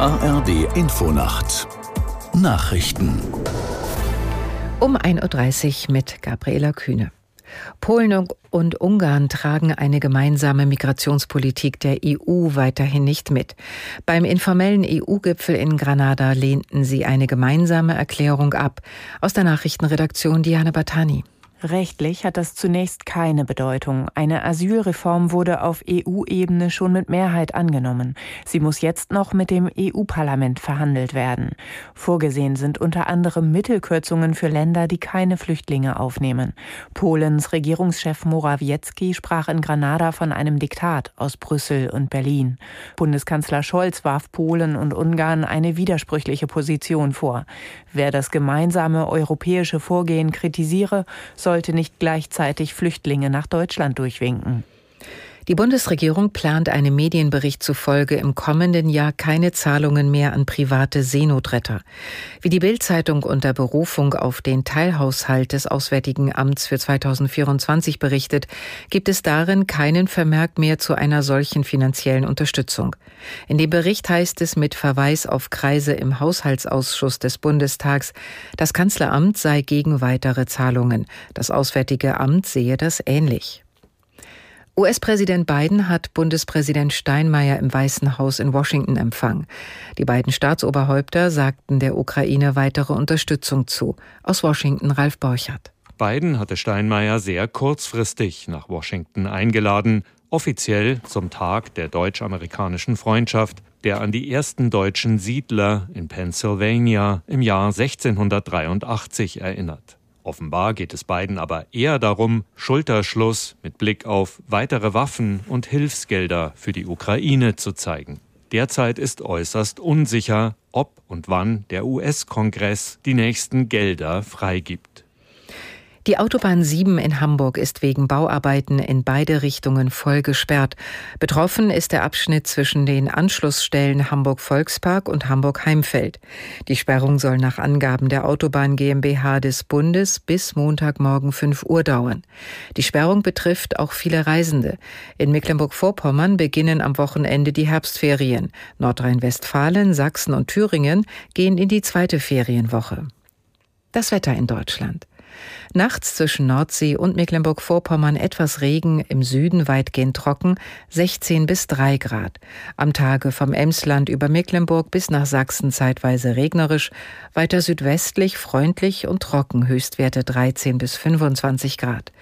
ARD Infonacht Nachrichten um 1.30 Uhr mit Gabriela Kühne. Polen und Ungarn tragen eine gemeinsame Migrationspolitik der EU weiterhin nicht mit. Beim informellen EU-Gipfel in Granada lehnten sie eine gemeinsame Erklärung ab. Aus der Nachrichtenredaktion Diana Batani. Rechtlich hat das zunächst keine Bedeutung. Eine Asylreform wurde auf EU-Ebene schon mit Mehrheit angenommen. Sie muss jetzt noch mit dem EU-Parlament verhandelt werden. Vorgesehen sind unter anderem Mittelkürzungen für Länder, die keine Flüchtlinge aufnehmen. Polens Regierungschef Morawiecki sprach in Granada von einem Diktat aus Brüssel und Berlin. Bundeskanzler Scholz warf Polen und Ungarn eine widersprüchliche Position vor. Wer das gemeinsame europäische Vorgehen kritisiere, soll sollte nicht gleichzeitig Flüchtlinge nach Deutschland durchwinken. Die Bundesregierung plant einem Medienbericht zufolge im kommenden Jahr keine Zahlungen mehr an private Seenotretter. Wie die Bild-Zeitung unter Berufung auf den Teilhaushalt des Auswärtigen Amts für 2024 berichtet, gibt es darin keinen Vermerk mehr zu einer solchen finanziellen Unterstützung. In dem Bericht heißt es mit Verweis auf Kreise im Haushaltsausschuss des Bundestags, das Kanzleramt sei gegen weitere Zahlungen. Das Auswärtige Amt sehe das ähnlich. US-Präsident Biden hat Bundespräsident Steinmeier im Weißen Haus in Washington empfangen. Die beiden Staatsoberhäupter sagten der Ukraine weitere Unterstützung zu. Aus Washington Ralf Borchardt. Biden hatte Steinmeier sehr kurzfristig nach Washington eingeladen, offiziell zum Tag der deutsch-amerikanischen Freundschaft, der an die ersten deutschen Siedler in Pennsylvania im Jahr 1683 erinnert. Offenbar geht es beiden aber eher darum, Schulterschluss mit Blick auf weitere Waffen und Hilfsgelder für die Ukraine zu zeigen. Derzeit ist äußerst unsicher, ob und wann der US-Kongress die nächsten Gelder freigibt. Die Autobahn 7 in Hamburg ist wegen Bauarbeiten in beide Richtungen voll gesperrt. Betroffen ist der Abschnitt zwischen den Anschlussstellen Hamburg Volkspark und Hamburg Heimfeld. Die Sperrung soll nach Angaben der Autobahn GmbH des Bundes bis Montagmorgen 5 Uhr dauern. Die Sperrung betrifft auch viele Reisende. In Mecklenburg-Vorpommern beginnen am Wochenende die Herbstferien. Nordrhein-Westfalen, Sachsen und Thüringen gehen in die zweite Ferienwoche. Das Wetter in Deutschland. Nachts zwischen Nordsee und Mecklenburg-Vorpommern etwas Regen, im Süden weitgehend trocken, 16 bis 3 Grad. Am Tage vom Emsland über Mecklenburg bis nach Sachsen zeitweise regnerisch, weiter südwestlich freundlich und trocken, Höchstwerte 13 bis 25 Grad.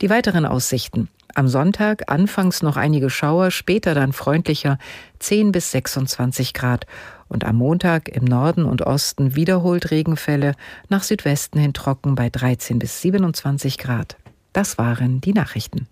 Die weiteren Aussichten. Am Sonntag anfangs noch einige Schauer, später dann freundlicher 10 bis 26 Grad und am Montag im Norden und Osten wiederholt Regenfälle, nach Südwesten hin trocken bei 13 bis 27 Grad. Das waren die Nachrichten.